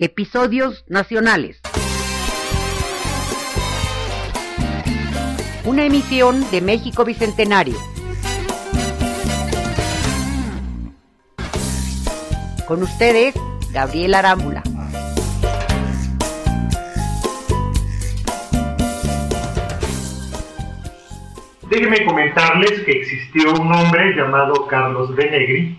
Episodios nacionales. Una emisión de México Bicentenario. Con ustedes, Gabriel Arámbula. Déjenme comentarles que existió un hombre llamado Carlos Benegri,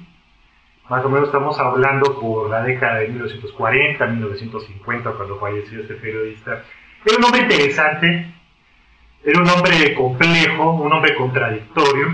más o menos estamos hablando por la década de 1940, 1950, cuando falleció este periodista. Era un hombre interesante, era un hombre complejo, un hombre contradictorio.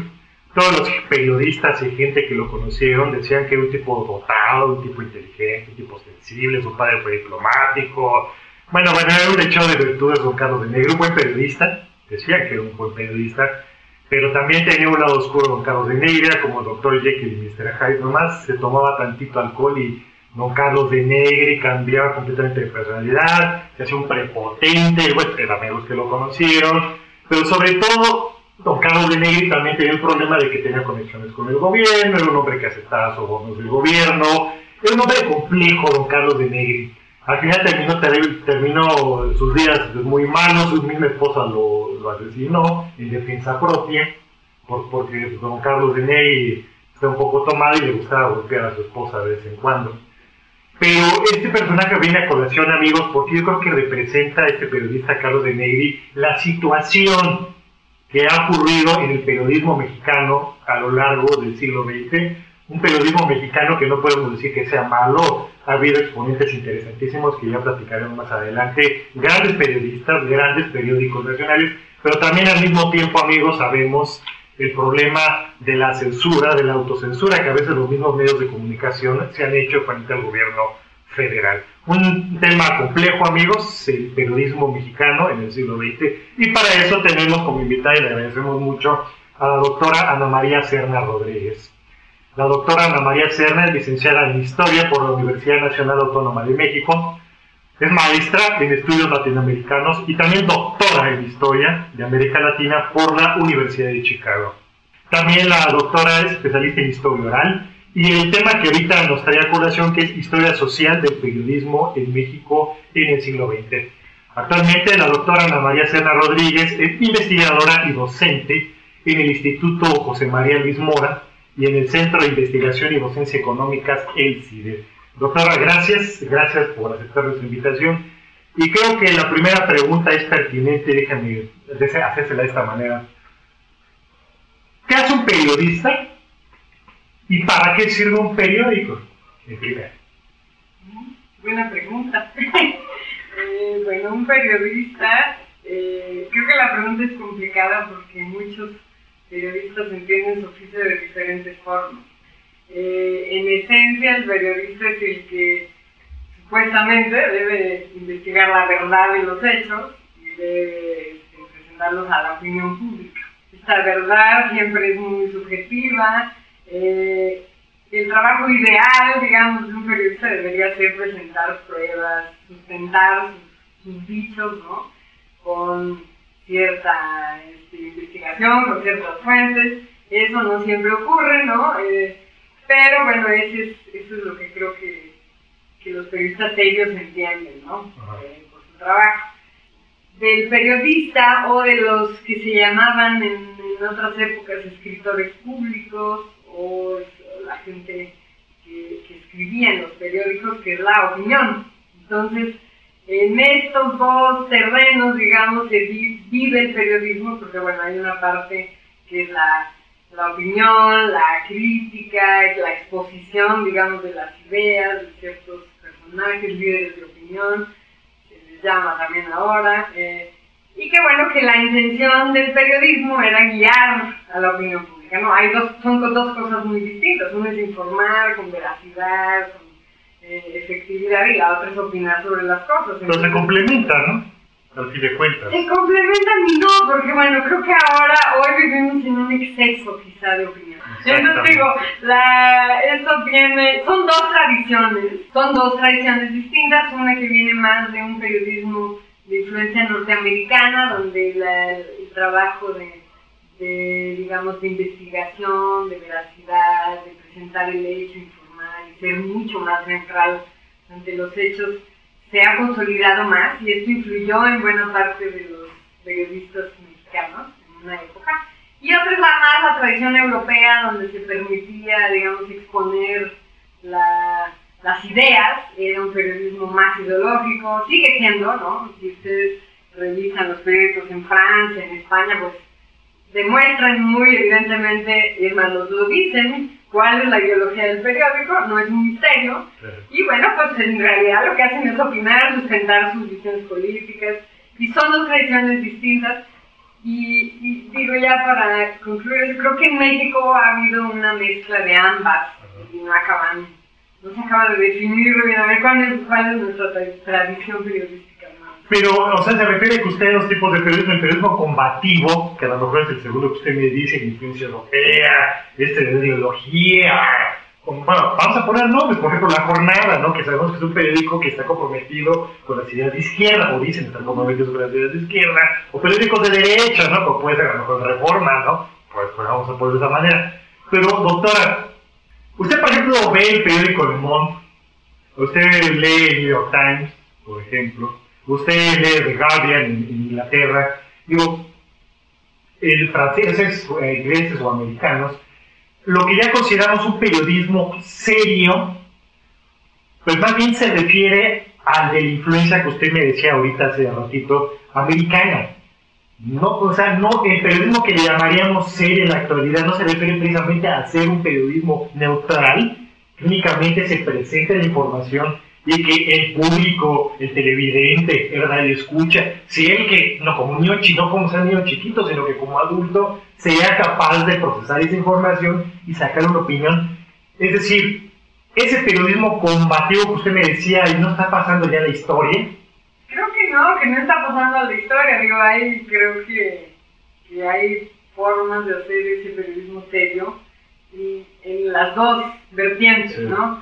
Todos los periodistas y gente que lo conocieron decían que era un tipo dotado, un tipo inteligente, un tipo sensible, su padre fue diplomático. Bueno, bueno, era un hecho de virtudes don Carlos de Negro, un buen periodista, decían que era un buen periodista, pero también tenía un lado oscuro don Carlos de Negra, como el doctor Jekyll y Mr. Hyde, nomás se tomaba tantito alcohol y don Carlos de Negri cambiaba completamente de personalidad, se hacía un prepotente, bueno, eran amigos que lo conocieron, pero sobre todo don Carlos de Negri también tenía el problema de que tenía conexiones con el gobierno, era un hombre que aceptaba sobornos del gobierno, era un hombre complejo don Carlos de Negri. Al final terminó, terminó sus días muy malos, su misma esposa lo, lo asesinó en defensa propia, por, porque don Carlos de Ney está un poco tomado y le gustaba golpear a su esposa de vez en cuando. Pero este personaje viene a colación, amigos, porque yo creo que representa a este periodista Carlos de Negri la situación que ha ocurrido en el periodismo mexicano a lo largo del siglo XX. Un periodismo mexicano que no podemos decir que sea malo, ha habido exponentes interesantísimos que ya platicaremos más adelante, grandes periodistas, grandes periódicos nacionales, pero también al mismo tiempo, amigos, sabemos el problema de la censura, de la autocensura que a veces los mismos medios de comunicación se han hecho frente al gobierno federal. Un tema complejo, amigos, el periodismo mexicano en el siglo XX, y para eso tenemos como invitada, y le agradecemos mucho, a la doctora Ana María Serna Rodríguez. La doctora Ana María Serna es licenciada en Historia por la Universidad Nacional Autónoma de México. Es maestra en estudios latinoamericanos y también doctora en Historia de América Latina por la Universidad de Chicago. También la doctora es especialista en Historia Oral y el tema que ahorita nos trae a colación que es Historia Social del Periodismo en México en el siglo XX. Actualmente la doctora Ana María Serna Rodríguez es investigadora y docente en el Instituto José María Luis Mora y en el Centro de Investigación y Docencia Económicas, el CIDE. Doctora, gracias, gracias por aceptar nuestra invitación. Y creo que la primera pregunta es pertinente, déjame hacérsela de esta manera. ¿Qué hace un periodista y para qué sirve un periódico? En primera. Buena pregunta. eh, bueno, un periodista, eh, creo que la pregunta es complicada porque muchos periodistas entienden su oficio de diferentes formas. Eh, en esencia, el periodista es el que supuestamente debe investigar la verdad de los hechos y debe este, presentarlos a la opinión pública. Esta verdad siempre es muy subjetiva. Eh, el trabajo ideal, digamos, de un periodista debería ser presentar pruebas, sustentar sus, dichos, ¿no? Cierta este, investigación, con ciertas fuentes. Eso no siempre ocurre, ¿no? Eh, pero bueno, eso es, eso es lo que creo que, que los periodistas serios entienden, ¿no? Eh, por su trabajo. Del periodista o de los que se llamaban en, en otras épocas escritores públicos o la gente que, que escribía en los periódicos, que es la opinión. Entonces, en estos dos terrenos, digamos, se vive el periodismo, porque bueno, hay una parte que es la, la opinión, la crítica, la exposición, digamos, de las ideas de ciertos personajes, líderes de opinión, se les llama también ahora, eh, y que bueno, que la intención del periodismo era guiar a la opinión pública, ¿no? Hay dos, son dos cosas muy distintas, uno es informar con veracidad, con eh, efectividad y la otra es opinar sobre las cosas. Pero se complementan, ¿no? Al fin de cuentas. Se complementan y no, porque bueno, creo que ahora, hoy vivimos en un exceso quizá de opinión. Entonces digo, la, esto viene, son dos tradiciones, son dos tradiciones distintas, una que viene más de un periodismo de influencia norteamericana, donde la, el trabajo de, de, digamos, de investigación, de veracidad, de presentar el hecho, y ser mucho más neutral ante los hechos, se ha consolidado más y esto influyó en buena parte de los periodistas mexicanos en una época. Y otra es la más la tradición europea donde se permitía, digamos, exponer la, las ideas, era un periodismo más ideológico, sigue siendo, ¿no? Si ustedes revisan los periódicos en Francia, en España, pues demuestran muy evidentemente, y más lo dicen, cuál es la ideología del periódico, no es un misterio. Y bueno, pues en realidad lo que hacen es opinar, sustentar sus visiones políticas, y son dos tradiciones distintas. Y, digo ya para concluir, creo que en México ha habido una mezcla de ambas, y no acaban, no se acaba de definir bien, a ver cuál es, cuál es nuestra tradición periodística. Pero, o sea, se refiere que usted dos tipos de periodismo, el periodismo combativo, que a lo mejor es el segundo que usted me dice, influencia europea, este de ideología, bueno, vamos a poner nombres, por ejemplo, La Jornada, ¿no? que sabemos que es un periódico que está comprometido con las ideas de izquierda, o dicen estar comprometidos con las ideas de izquierda, o periódicos de derecha, ¿no? como puede ser a lo mejor Reforma, ¿no? Pues, pues vamos a ponerlo de esa manera. Pero, doctora, usted, por ejemplo, ve el periódico Le Monde, usted lee el New York Times, por ejemplo, usted lee The Guardian en, Inglaterra, digo, el franceses, eh, ingleses o americanos, lo que ya consideramos un periodismo serio, pues más bien se refiere al de la influencia que usted me decía ahorita hace ratito, americana. No, o sea, no, el periodismo que le llamaríamos serio en la actualidad no se refiere precisamente a ser un periodismo neutral, únicamente se presente la información y que el público, el televidente, el radio escucha, si él que, no como un niño, no como un niño chiquito, sino que como adulto, sea capaz de procesar esa información y sacar una opinión. Es decir, ese periodismo combativo que usted me decía, ¿y no está pasando ya la historia? Creo que no, que no está pasando la historia. Digo, ahí creo que, que hay formas de hacer ese periodismo serio y en las dos vertientes, ¿no?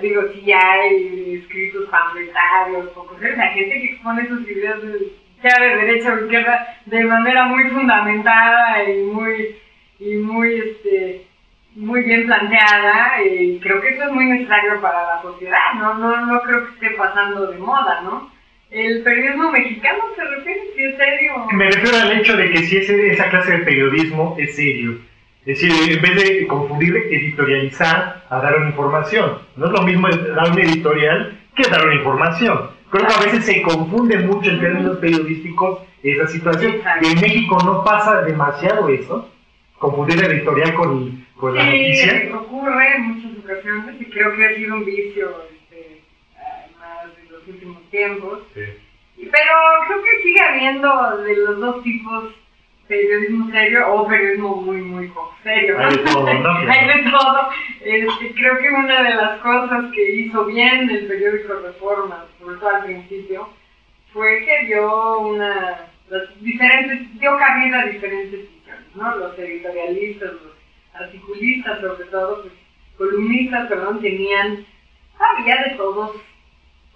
Digo, si hay escritos pamfletarios, o la gente que expone sus ideas de, derecha o izquierda de manera muy fundamentada y muy, y muy, este, muy bien planteada, y creo que eso es muy necesario para la sociedad, ¿no? No, no creo que esté pasando de moda, ¿no? ¿El periodismo mexicano se refiere si es serio? Me refiero al hecho de que si ese, esa clase de periodismo es serio es decir, en vez de confundir editorializar a dar una información. No es lo mismo dar un editorial que dar una información. Creo que a veces se confunde mucho en términos periodísticos esa situación. Y en México no pasa demasiado eso, confundir el editorial con, con la noticia. Sí, ocurre en muchas ocasiones y creo que ha sido un vicio este, más en los últimos tiempos. Sí. Pero creo que sigue habiendo de los dos tipos periodismo serio o periodismo muy, muy serio. Hay de todo, ¿no? Hay de todo. Este, creo que una de las cosas que hizo bien el periódico Reforma, sobre todo al principio, fue que dio una diferentes, dio cabida a diferentes visiones, ¿no? Los editorialistas, los articulistas sobre todo, pues, columnistas, perdón, tenían, había de todos,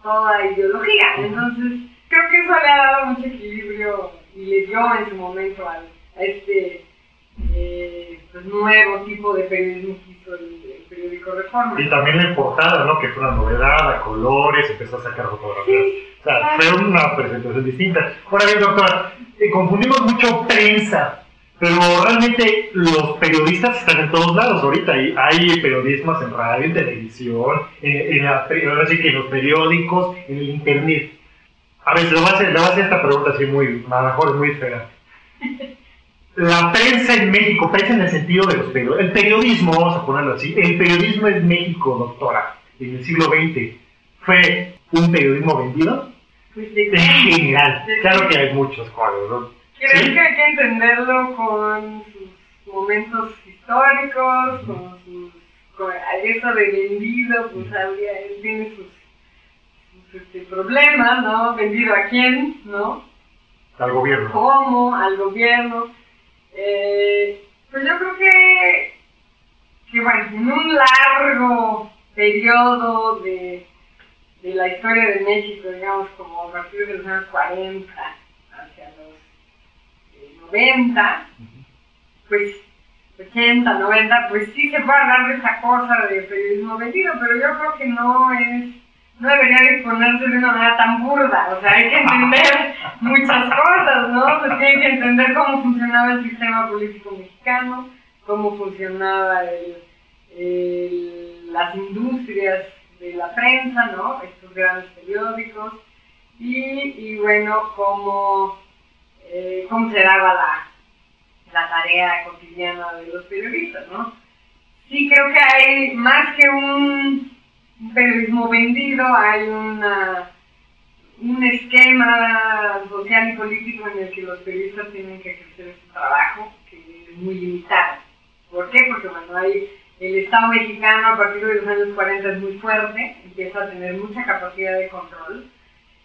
toda ideología. Entonces, creo que eso le ha dado mucho equilibrio y le dio en su momento a este eh, pues, nuevo tipo de periodismo que hizo el, periódico Reforma. Y también la portada, ¿no? Que fue una novedad, a colores, empezó a sacar fotografías. o sea, fue una presentación distinta. Ahora bien, doctora, eh, confundimos mucho prensa, pero realmente los periodistas están en todos lados ahorita. Hay, hay periodistas en radio, en televisión, en, en, ahora sí que en los periódicos, en el internet. A ver, le voy a hacer, le voy a hacer esta pregunta así muy, a lo mejor es muy fea. La prensa en México, prensa en el sentido de los periodistas, el periodismo, vamos a ponerlo así, el periodismo en México, doctora, en el siglo XX, ¿fue un periodismo vendido? Pues en general, claro que hay muchos cuadros, ¿no? Creo que hay que entenderlo con sus momentos históricos, con sus... Con eso de vendido, pues había, tiene sus problema, ¿no? ¿Vendido a quién, no? Al gobierno. ¿Cómo? Al gobierno. Eh, pues yo creo que, que, bueno, en un largo periodo de, de la historia de México, digamos, como a partir de los años 40 hacia los 90, eh, pues 80, 90, pues sí se puede hablar de esa cosa de periodismo vendido, pero yo creo que no es no debería exponerse de una manera tan burda, o sea, hay que entender muchas cosas, ¿no? Se tiene que entender cómo funcionaba el sistema político mexicano, cómo funcionaba el, las industrias de la prensa, ¿no? Estos grandes periódicos, y, y bueno, cómo, eh, cómo se daba la, la tarea cotidiana de los periodistas, ¿no? Sí, creo que hay más que un periodismo vendido, hay una, un esquema social y político en el que los periodistas tienen que ejercer su trabajo, que es muy limitado. ¿Por qué? Porque bueno, hay el Estado mexicano a partir de los años 40 es muy fuerte, empieza a tener mucha capacidad de control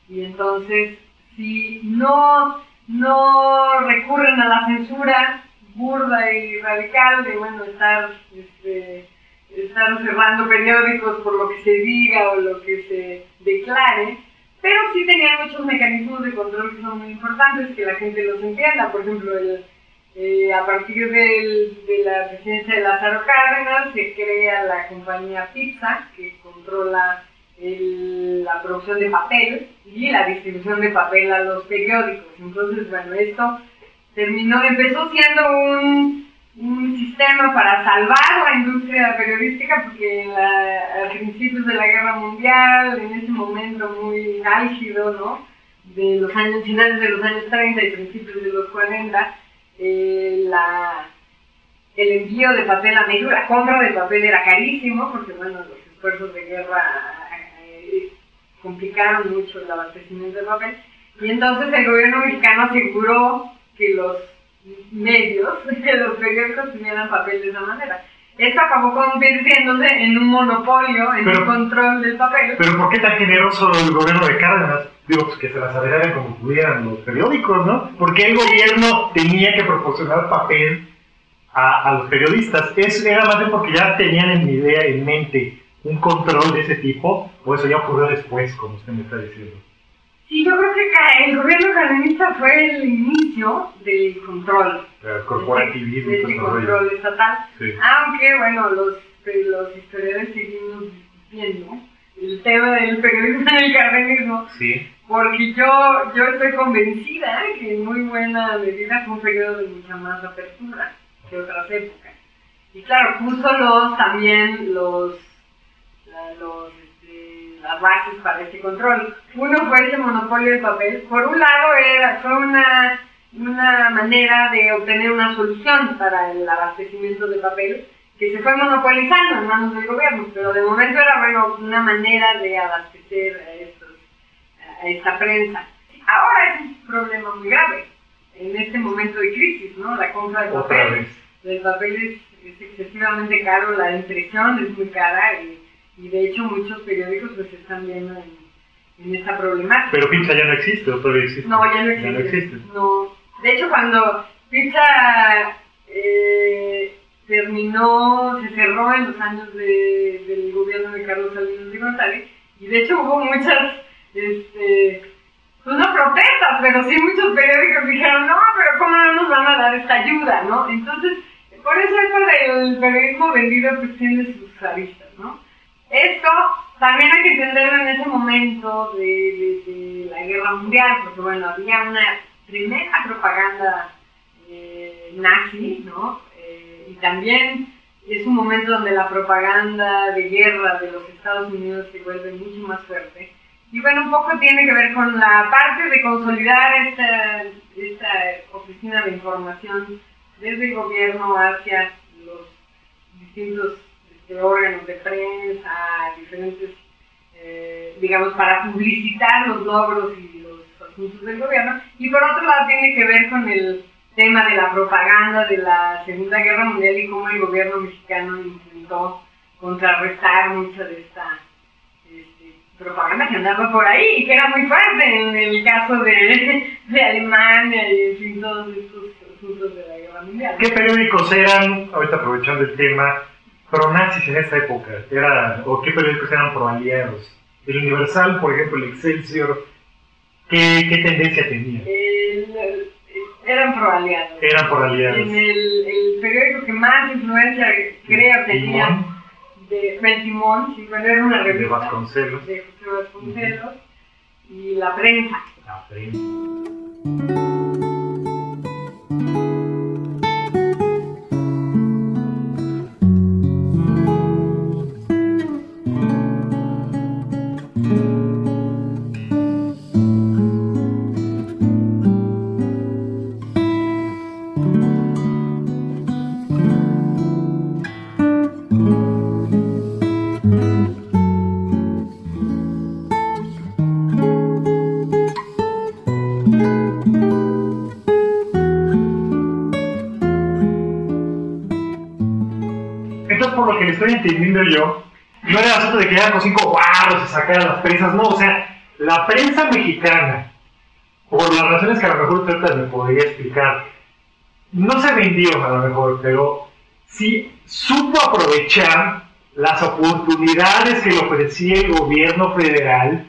y entonces si no, no recurren a la censura burda y radical de bueno estar este, estar cerrando periódicos por lo que se diga o lo que se declare, pero sí tenían muchos mecanismos de control que son muy importantes, que la gente los entienda. Por ejemplo, eh, a partir de la presidencia de Lázaro Cárdenas se crea la compañía Pizza, que controla la producción de papel y la distribución de papel a los periódicos. Entonces, bueno, esto terminó, empezó siendo un un sistema para salvar la industria periodística, porque a principios de la guerra mundial, en ese momento muy álgido, ¿no? De los años finales de los años 30 y principios de los 40, eh, la, el envío de papel a México, la compra de papel era carísimo, porque bueno, los esfuerzos de guerra eh, complicaron mucho el abastecimiento de papel, y entonces el gobierno mexicano aseguró que los medios, que los periódicos tuvieran papel de esa manera. Esto acabó convirtiéndose en un monopolio, en un control del papel. Pero ¿por qué tan generoso el gobierno de Cárdenas? Digo, pues que se las arreglaran como pudieran los periódicos, ¿no? Porque el gobierno tenía que proporcionar papel a, a los periodistas. Es, era más bien porque ya tenían en idea, en mente, un control de ese tipo, o eso ya ocurrió después, como usted me está diciendo. Sí, yo creo que el gobierno cardenista fue el inicio del control. El corporativismo. De, este control estatal. Aunque, bueno, los, los historiadores seguimos viendo el tema del periodismo en el cardenismo. Sí. Porque yo, yo estoy convencida que en muy buena medida fue un periodo de mucha más apertura que otras épocas. Y claro, puso los, también los, los las bases para este control. Uno fue ese monopolio de papel. Por un lado, era, fue una, una manera de obtener una solución para el abastecimiento de papel que se fue monopolizando en manos del gobierno, pero de momento era bueno, una manera de abastecer a, estos, a esta prensa. Ahora es un problema muy grave en este momento de crisis, ¿no? La compra de papel. El papel es, es excesivamente caro, la impresión es muy cara y y de hecho muchos periódicos pues están viendo en, en esta problemática. Pero Pizza ya no existe, ¿o todavía existe? No, ya no existe. no existe. No. De hecho, cuando Pizza eh, terminó, se cerró en los años de, del gobierno de Carlos Salinas de González, y de hecho hubo muchas, este, pues no protestas, pero sí muchos periódicos dijeron, no, pero ¿cómo no nos van a dar esta ayuda, no? Entonces, por eso esto del periodismo vendido pues tiene sus aristas, también hay que entenderlo en ese momento de, la guerra mundial, porque bueno, había una primera propaganda eh, nazi, ¿no? Eh, y también es un momento donde la propaganda de guerra de los Estados Unidos se vuelve mucho más fuerte. Y bueno, un poco tiene que ver con la parte de consolidar esta, esta oficina de información desde el gobierno hacia los distintos de órganos de prensa, diferentes, eh, digamos, para publicitar los logros y los asuntos del gobierno. Y por otro lado tiene que ver con el tema de la propaganda de la Segunda Guerra Mundial y cómo el gobierno mexicano intentó contrarrestar mucha de esta este, propaganda que andaba por ahí y que era muy fuerte en el caso de, de Alemania y en fin, todos estos asuntos de la Guerra Mundial. ¿Qué periódicos eran, ahorita aprovechando el tema, pronazis en esa época? Era, ¿O qué periódicos eran proaliados? El Universal, por ejemplo, el Excelsior, ¿qué, qué tendencia tenía? El, eran proaliados. Eran proaliados. En el, el, periódico que más influencia creo tenía de Bentimón, sí, bueno, era una De revista Vasconcelos. de José Vasconcelos, y La Prensa. La prensa. Era el asunto de que eran los cinco guarros y sacar las prensas, no, o sea, la prensa mexicana, por las razones que a lo mejor ahorita me podría explicar, no se vendió a lo mejor, pero sí supo aprovechar las oportunidades que le ofrecía el gobierno federal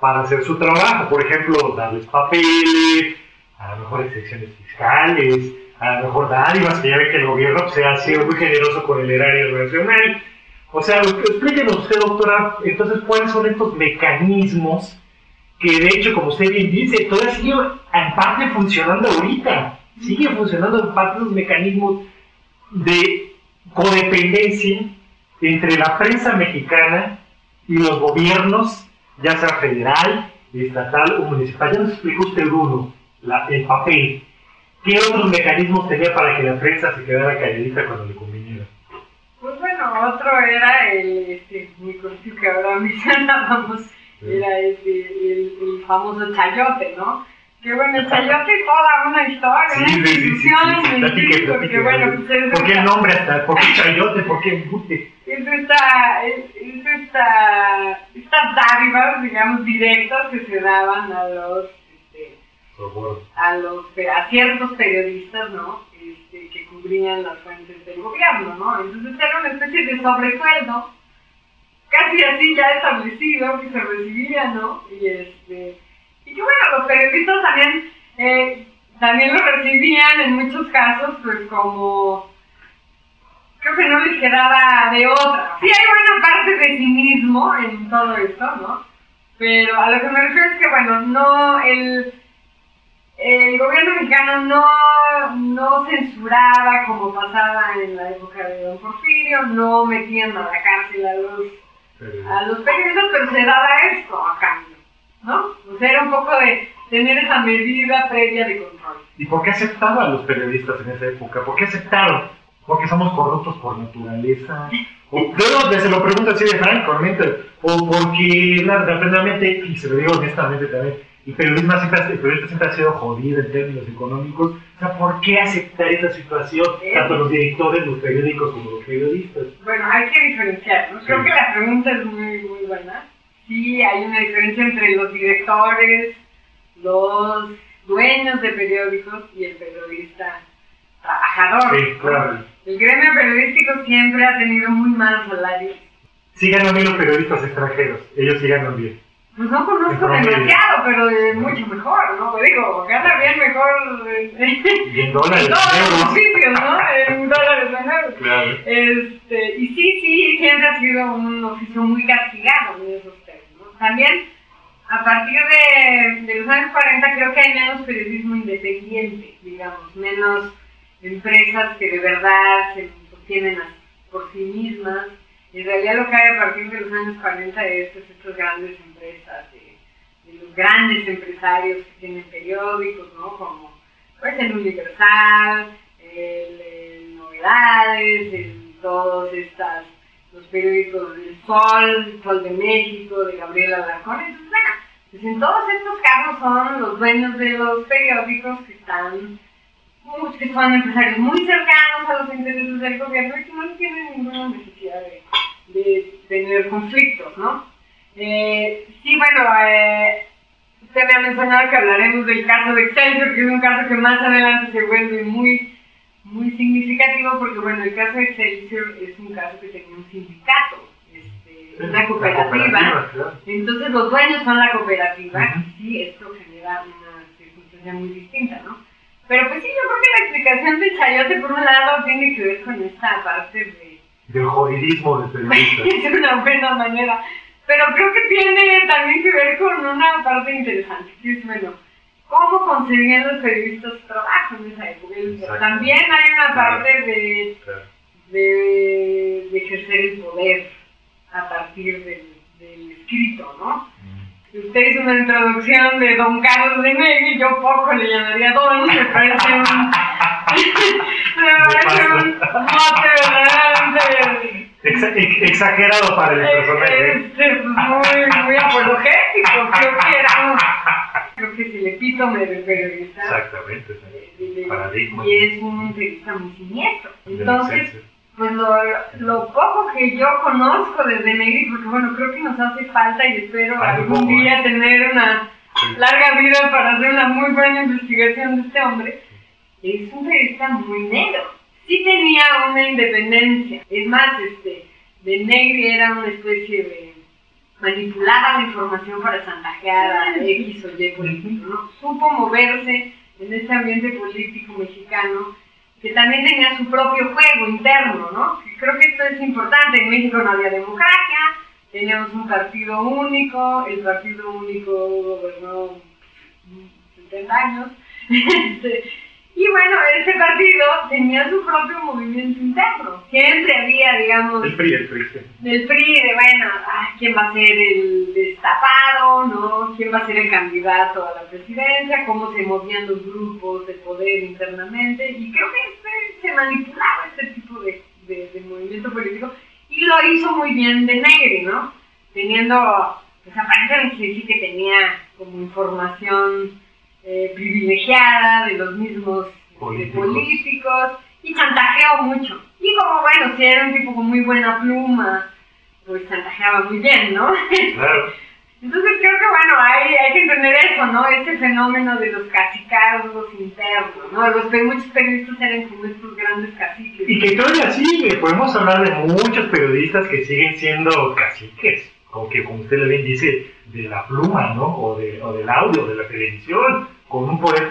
para hacer su trabajo. Por ejemplo, darles papeles, a lo mejor excepciones fiscales, a lo mejor dádivas, que ya ve que el gobierno pues, ha sido muy generoso con el erario nacional. O sea, explíquenos doctora, entonces, cuáles son estos mecanismos que, de hecho, como usted bien dice, todavía sigue en parte funcionando ahorita. Sigue funcionando en parte los mecanismos de codependencia entre la prensa mexicana y los gobiernos, ya sea federal, estatal o municipal. Ya nos explicó usted uno, el papel. ¿Qué otros mecanismos tenía para que la prensa se quedara calladita cuando le bueno, otro era el, este, conocido que ahora mencionábamos, era este, el, el famoso chayote, ¿no? Que bueno, el chayote es toda una historia, una Sí, sí, sí, sí, sí, institución, sí, en platique, México, platique, que bueno, vale. pues es ¿Por qué el nombre hasta? ¿Por qué chayote? ¿Por qué embute? es esta, es, es esta, estas dádivas, digamos, directas que se daban a los, este, a los a ciertos periodistas, ¿no? Que cubrían las fuentes del gobierno, ¿no? Entonces era una especie de sobresueldo, casi así ya establecido que se recibía, ¿no? Y este y que bueno, los periodistas también eh, también lo recibían en muchos casos, pues como creo que no les quedaba de otra. Sí hay buena parte de cinismo en todo esto, ¿no? Pero a lo que me refiero es que bueno, no el el gobierno mexicano no, no censuraba como pasaba en la época de Don Porfirio, no metían a la cárcel a los, a los periodistas, pero se daba esto a cambio, ¿no? O sea, era un poco de tener esa medida previa de control. ¿Y por qué aceptaban a los periodistas en esa época? ¿Por qué aceptaron? ¿Porque somos corruptos por naturaleza? O, yo se lo pregunto así de francamente, o porque realmente, y se lo digo honestamente también, el periodismo siempre, el siempre ha sido jodido en términos económicos. O sea, ¿por qué aceptar esa situación? Tanto los directores, los periódicos como los periodistas. Bueno, hay que diferenciar, ¿no? Creo Sí. que la pregunta es muy, muy buena. Sí, hay una diferencia entre los directores, los dueños de periódicos y el periodista trabajador. Sí, claro. El gremio periodístico siempre ha tenido muy malos salarios. Sí ganan bien los periodistas extranjeros, ellos sí ganan bien. Pues no conozco demasiado, pero mucho mejor, ¿no? Digo, gana bien mejor en dólares, en todos los euros. sitios, ¿no? En dólares en euros. Claro. Este, y sí, sí, siempre ha sido un oficio muy castigado términos. También, a partir de, de los años 40, creo que hay menos periodismo independiente, digamos, menos empresas que de verdad se sostienen por sí mismas. En realidad lo que hay a partir de los años 40 es pues, estas grandes empresas, de, los grandes empresarios que tienen periódicos, ¿no? Como pues el Universal, el, Novedades, el- todos estas, los periódicos del Sol, Sol de México, de Gabriela Alarcón, entonces bueno, pues en todos estos casos son los dueños de los periódicos que están, pues, que son empresarios muy cercanos a los intereses del gobierno y que no tienen ninguna necesidad de, de tener conflictos, ¿no? Eh, sí, bueno, eh, Usted me ha mencionado que hablaremos del caso de Excelsior, que es un caso que más adelante se vuelve muy, muy significativo, porque bueno, el caso de Excelsior es un caso que tenía un sindicato, este, una cooperativa. cooperativa, claro. Entonces los dueños son la cooperativa, y sí, esto genera una circunstancia muy distinta, ¿no? Pero pues sí, yo creo que la explicación de Chayote, por un lado, tiene que ver con esta parte de, del jodidismo del periodista. es una buena manera. Pero creo que tiene también que ver con una parte interesante, que es, bueno, cómo concebían los periodistas trabajo en esa época. También hay una parte de, de, de, ejercer el poder a partir del, del escrito, ¿no? Si usted hizo una introducción de Don Carlos de Negri, yo poco le llamaría Don, me parece un... me parece un mote verdaderamente... exagerado para el personaje. Este, pues, muy, muy apologético, creo que era creo que es el epítome del periodista. Exactamente, paradigma. Y es un periodista muy siniestro. Entonces, pues lo, lo, poco que yo conozco desde Negri, porque bueno, creo que nos hace falta y espero algún día ¿eh? tener una larga vida para hacer una muy buena investigación de este hombre, es un periodista muy negro. Sí tenía una independencia. Es más, este, de Negri era una especie de manipulaba la información para chantajear a X o Y político, ¿no? Supo moverse en este ambiente político mexicano que también tenía su propio juego interno, ¿no? Creo que esto es importante. En México no había democracia, teníamos un partido único, el partido único gobernó 70 años. Este, y bueno, ese partido tenía su propio movimiento interno. Siempre había, digamos... El PRI, el PRI. El PRI, de bueno, ¿quién va a ser el destapado? ¿no? ¿Quién va a ser el candidato a la presidencia? ¿Cómo se movían los grupos de poder internamente? Y creo que este, se manipulaba este tipo de, de, movimiento político. Y lo hizo muy bien de Negri, ¿no? Teniendo, pues aparentemente sí que tenía como información eh, privilegiada de los mismos eh, políticos. y chantajeó mucho. Y como bueno, si era un tipo con muy buena pluma, pues chantajeaba muy bien, ¿no? Claro. Entonces creo que bueno, hay, hay que entender eso, ¿no? Este fenómeno de los cacicazgos internos, ¿no? Los muchos periodistas eran como estos grandes caciques. Y que todavía sigue, podemos hablar de muchos periodistas que siguen siendo caciques, aunque como usted le bien dice, de la pluma, ¿no? O, de, o del audio, de la televisión, con un poder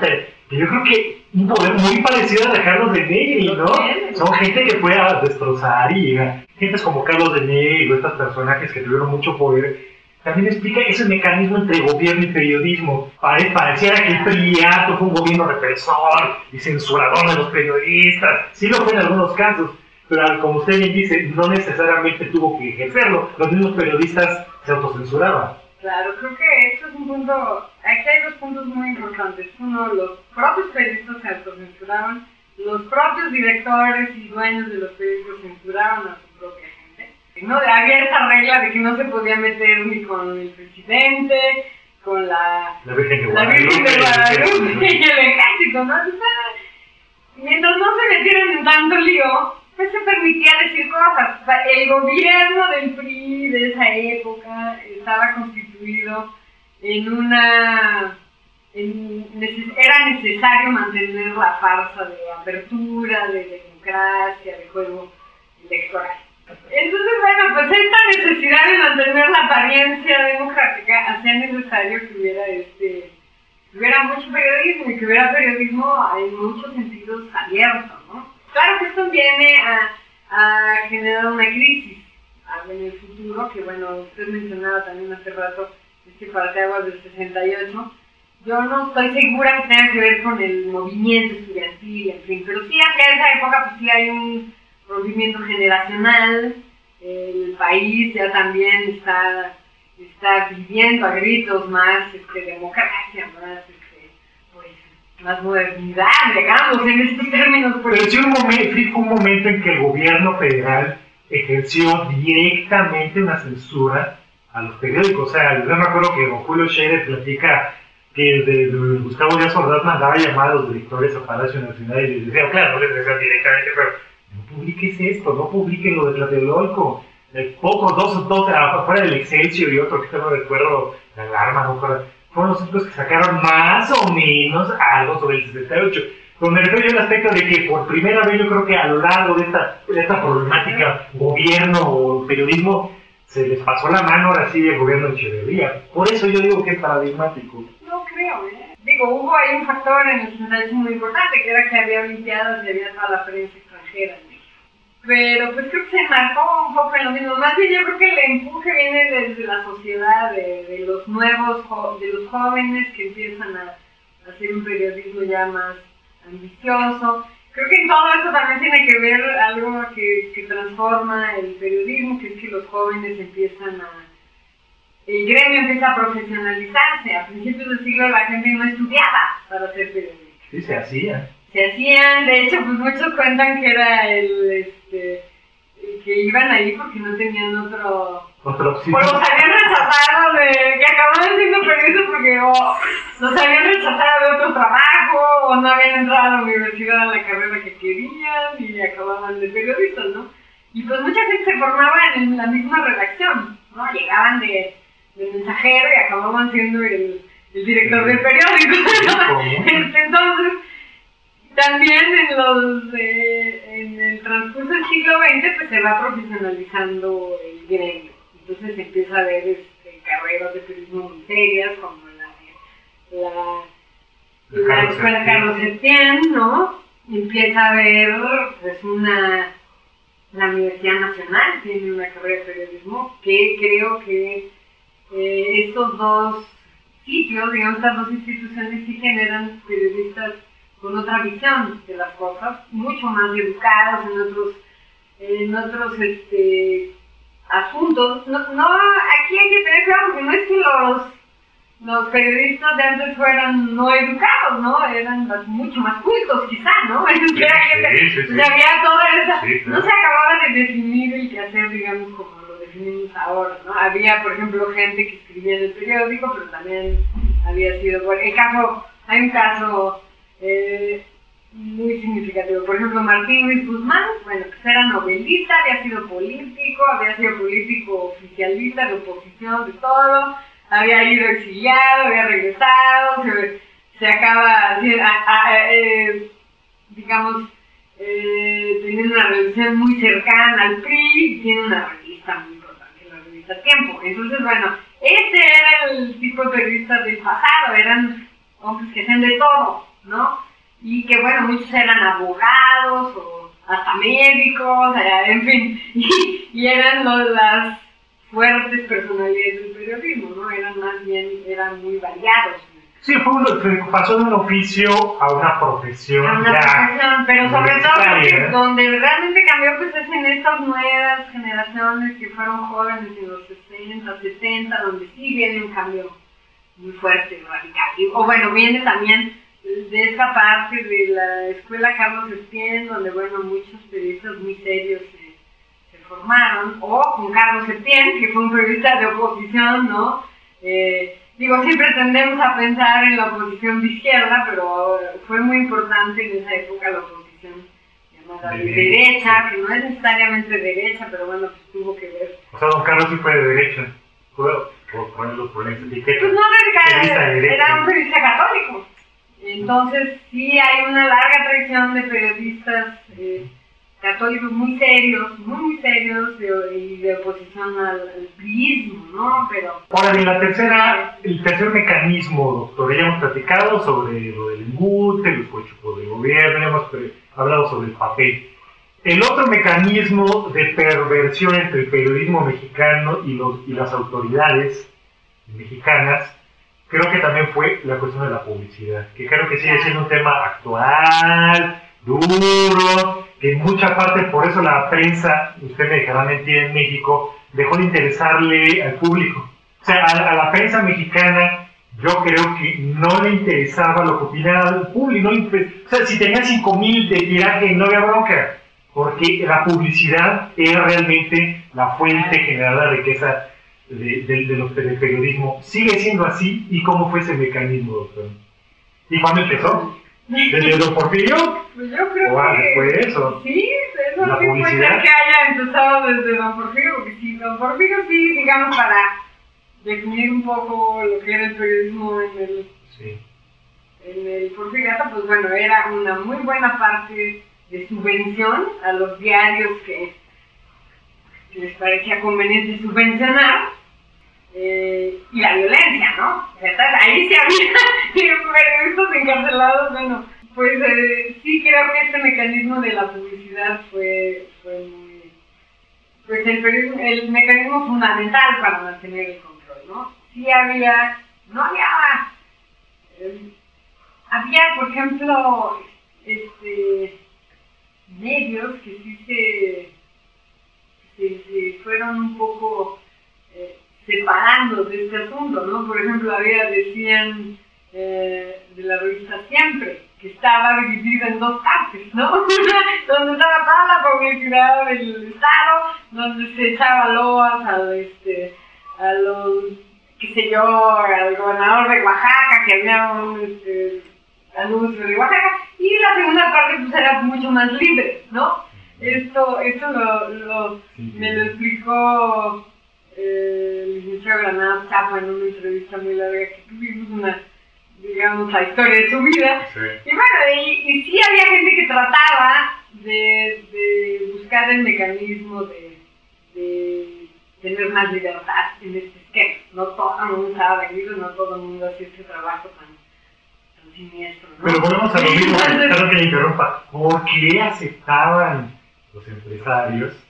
que yo creo que un poder muy parecido a de Carlos de Negri, ¿no? Son gente que puede destrozar y gente como Carlos de Negri o estos personajes que tuvieron mucho poder. También explica ese mecanismo entre gobierno y periodismo. pareciera que el PRIATO fue un gobierno represor y censurador de los periodistas. Sí lo fue en algunos casos, pero como usted bien dice, no necesariamente tuvo que ejercerlo. Los mismos periodistas se autocensuraban. Claro, creo que esto es un punto, aquí hay dos puntos muy importantes. Uno, los propios periodistas se autocensuraban, los propios directores y dueños de los periódicos censuraron a su propia gente. No, había esa regla de que no se podía meter ni con el presidente, con la, la Virgen de Guadalupe, y el ejército, ¿no? mientras no se metieran en tanto lío, pues se permitía decir cosas. el gobierno del PRI de esa época estaba constituido en una... era necesario mantener la farsa de apertura, de democracia, de juego electoral. Entonces, bueno, pues esta necesidad de mantener la apariencia democrática hacía necesario que hubiera este hubiera mucho periodismo y que hubiera periodismo en muchos sentidos abierto. Claro que esto viene a, generar una crisis en el futuro, que bueno, usted mencionaba también hace rato este parteaguas del 68. Yo no estoy segura que tenga que ver con el movimiento estudiantil, en fin, pero sí hacia esa época pues sí hay un movimiento generacional, el país ya también está, está viviendo a gritos más este, democracia, más más modernidad, digamos, en estos términos. Pero sí, un momento, fue un momento en que el gobierno federal ejerció directamente una censura a los periódicos. O sea, yo me acuerdo que don Julio Scherer platica que de, Gustavo Díaz Ordaz mandaba llamar a los directores a Palacio Nacional y les decía, claro, no les decía directamente, pero no publiques esto, no publiquen lo de Tlatelolco. Eh, pocos, dos, dos, afuera del Excelsior y otro que no recuerdo, la alarma, no recuerdo fueron los únicos que sacaron más o menos algo sobre el 68. Pero me refiero al aspecto de que por primera vez yo creo que a lo largo de esta, de esta problemática, gobierno o periodismo, se les pasó la mano ahora sí el gobierno de Echeverría. Por eso yo digo que es paradigmático. No creo, ¿eh? Digo, hubo ahí un factor en el 68 muy importante, que era que había olimpiadas y había toda la prensa extranjera. Pero pues creo que se marcó un poco en lo mismo. Más bien yo creo que el empuje viene desde la sociedad, de, de los nuevos, de los jóvenes que empiezan a, hacer un periodismo ya más ambicioso. Creo que en todo eso también tiene que ver algo que, que transforma el periodismo, que es que los jóvenes empiezan a... El gremio empieza a profesionalizarse. A principios del siglo la gente no estudiaba para ser periodista. Sí, se hacía. Se hacían, de hecho, pues muchos cuentan que era el, este, que iban ahí porque no tenían otro... Otro O los habían rechazado de que acababan siendo periodistas porque o los habían rechazado de otro trabajo o no habían entrado a la universidad a la carrera que querían y acababan de periodistas, ¿no? Y pues mucha gente se formaba en la misma redacción, ¿no? Llegaban de, de mensajero y acababan siendo el, el director del periódico. Este, Entonces, también en los eh, en el transcurso del siglo XX pues se va profesionalizando el gremio. Entonces se empieza a ver este, carreras de periodismo muy serias como la la, De la escuela. Carlos Septién, ¿no? Empieza a ver pues una la Universidad Nacional tiene una carrera de periodismo que creo que eh, estos dos sitios, digamos, estas dos instituciones sí generan periodistas con otra visión de las cosas, mucho más educados en otros, en otros este, asuntos. No, no, aquí hay que tener cuidado porque no es que los, los periodistas de antes fueran no educados, ¿no? Eran más- mucho más cultos quizá, ¿no? Era sí, había toda esa... Claro. No se acababa de definir el quehacer, digamos, como lo definimos ahora, ¿no? Había, por ejemplo, gente que escribía en el periódico, pero también había sido... El caso, hay un caso eh, muy significativo. Por ejemplo, Martín Luis Guzmán, bueno, pues era novelista, había sido político, había sido político oficialista, de oposición, de todo, había ido exiliado, había regresado, se, acaba, eh, digamos, eh, teniendo una relación muy cercana al PRI y tiene una revista muy importante, la revista Tiempo. Entonces, bueno, ese era el tipo de periodistas del pasado, eran hombres que hacían de todo, ¿no? Y que, bueno, muchos eran abogados o hasta médicos, eh, en fin, y, y eran los- las fuertes personalidades del periodismo, ¿no? Eran más bien, eran muy variados. Sí, fue un, pasó de un oficio a una profesión a una ya. profesión, pero sobre todo porque donde realmente cambió pues es en estas nuevas generaciones que fueron jóvenes en los 60, 70, donde sí viene un cambio muy fuerte, radical. Y- o bueno, viene también de esta parte de la escuela Carlos Septién, donde bueno, muchos periodistas muy serios se, se formaron, o con Carlos Septién, que fue un periodista de oposición, ¿no? Eh, digo, siempre tendemos a pensar en la oposición de izquierda, pero fue muy importante en esa época la oposición llamada de De derecha, que no es necesariamente derecha, pero bueno, pues tuvo que ver. O sea, don Carlos sí fue de derecha. Puedo por ponerlo por etiqueta. Pues no era, derecha. era un periodista católico. Entonces sí hay una larga tradición de periodistas eh, católicos muy serios, muy, muy serios de- y de oposición al, al priismo, ¿no? Pero Ahora bien, la tercera, el tercer mecanismo, doctor, ya hemos platicado sobre lo del embute, los cochupos del gobierno, hemos hablado sobre el papel. El otro mecanismo de perversión entre el periodismo mexicano y, los, y las autoridades mexicanas, creo que también fue la cuestión de la publicidad, que creo que sigue siendo un tema actual, duro, que en mucha parte por eso la prensa, usted me dejará mentir en México, dejó de interesarle al público. O sea, a, a la prensa mexicana yo creo que no le interesaba lo que opinara el público. no o sea, si tenía 5000 de tiraje no había bronca, porque la publicidad era realmente la fuente generadora de riqueza de, de- de los- del periodismo. ¿Sigue siendo así? ¿Y cómo fue ese mecanismo, doctor? ¿Y cuándo empezó? ¿Desde Don Porfirio? pues yo creo ¿O ah, que... de eso? Sí, eso ¿La sí puede que haya empezado desde Don Porfirio, porque sí, Don Porfirio sí, digamos, para definir un poco lo que era el periodismo en el Sí. en el Porfiriato, pues bueno, era una muy buena parte de subvención a los diarios que les parecía conveniente subvencionar eh, y la violencia, ¿no? Entonces, ahí sí había periodistas encarcelados, bueno, Pues eh, sí creo que este mecanismo de la publicidad fue, fue muy... Pues el, el mecanismo fundamental para mantener el control, ¿no? Sí había... No había... eh, había, por ejemplo, este, medios que sí se, se fueron un poco eh, separando de este asunto, ¿no? Por ejemplo, había, decían eh, de la revista Siempre, que estaba dividida en dos partes, ¿no? donde estaba toda la publicidad del Estado, donde se echaba loas al, este, a los, qué sé yo, al gobernador de Oaxaca, que había un este, anuncio de Oaxaca, y la segunda parte pues era mucho más libre, ¿no? Esto, esto lo, lo- me lo explicó eh, el licenciado Granados Chapa en una entrevista muy larga que tuvimos, una, digamos, la historia de su vida. Sí. Y bueno, y, y sí había gente que trataba de, de buscar el mecanismo de, de tener más libertad en este esquema. No todo el mundo estaba vendido, no todo el mundo hacía este trabajo tan, siniestro. ¿no? Pero volvemos a lo mismo, perdón que le interrumpa. ¿Por qué aceptaban los empresarios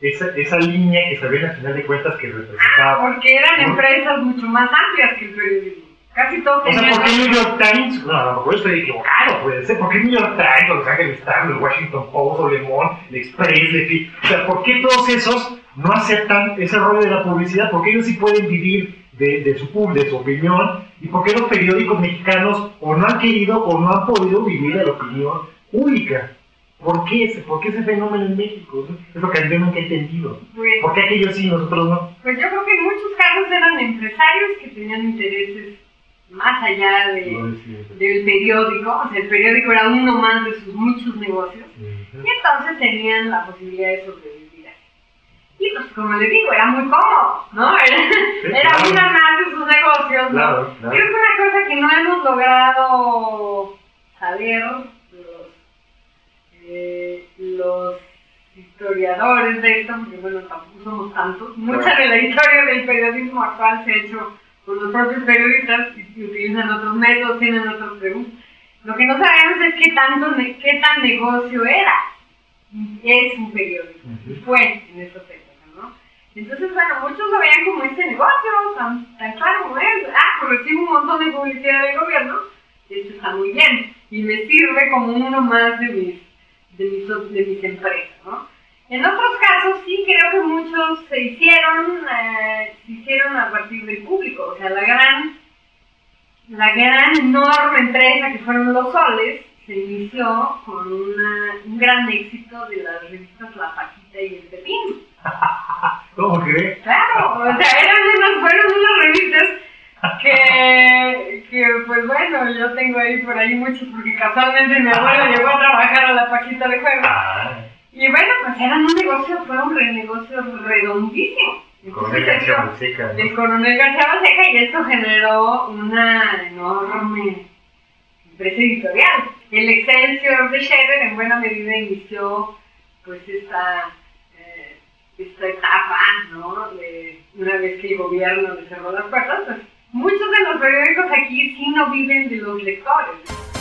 esa, esa línea que sabían al final de cuentas que representaba? Porque eran ¿Por? empresas mucho más amplias que el periodismo. Casi todos O sea. ¿por qué New York Times? No, a lo mejor estoy equivocado, puede ser. ¿Por qué New York Times, Los Angeles Times, el Washington Post, o Le Monde, el Express, de fin? O sea, ¿por qué todos esos no aceptan ese rollo de la publicidad? ¿Por qué ellos sí pueden vivir de, de su pub, de su opinión? ¿Y por qué los periódicos mexicanos o no han querido o no han podido vivir de la opinión pública? ¿Por qué ese, por qué ese fenómeno en México? Es lo que yo nunca he entendido. Pues, ¿Por qué aquellos sí y nosotros no? pues yo creo que en muchos casos eran empresarios que tenían intereses más allá de, No del periódico. O sea, el periódico era uno más de sus muchos negocios. Y entonces tenían la posibilidad de sobrevivir así. Y pues como le digo, era muy cómodo, ¿no? Era, era claro. una más de sus negocios, ¿no? Claro, claro. Creo que una cosa que no hemos logrado saber eh, los historiadores de esto, porque bueno, tampoco somos tantos, mucha de la historia del periodismo actual se ha hecho por los propios periodistas y, utilizan otros métodos, tienen otros preguntas. Lo que no sabemos es qué, tanto, qué tan negocio era. Es un periódico. Ujú. Y fue en esas épocas, ¿no? Entonces, bueno, muchos lo veían como este negocio, tan, tan claro como es. Ah, pues recibo un montón de publicidad del gobierno, esto está muy bien. Y me sirve como uno más de mis, de mis, de mis empresas, ¿no? En otros casos sí creo que muchos se hicieron, eh, se hicieron a partir del público. O sea, la gran, la gran enorme empresa que fueron los soles se inició con una, un gran éxito de las revistas La Paquita y El Pepino. ¿Cómo crees? Claro, o sea, eran unas, fueron unas revistas que, que, pues bueno, yo tengo ahí por ahí muchos porque casualmente mi abuelo llegó a trabajar a La Paquita de Juegos. Ah, Y bueno, pues eran un negocio, fue un re- negocio redondísimo. con una Entonces, canción esto- seca. el coronel García Baseca y esto generó una enorme empresa editorial. El Excelsior de Scherer en buena medida inició pues esta, eh, esta etapa, ¿no? De una vez que el gobierno le cerró las puertas, pues muchos de los periódicos aquí sí no viven de los lectores.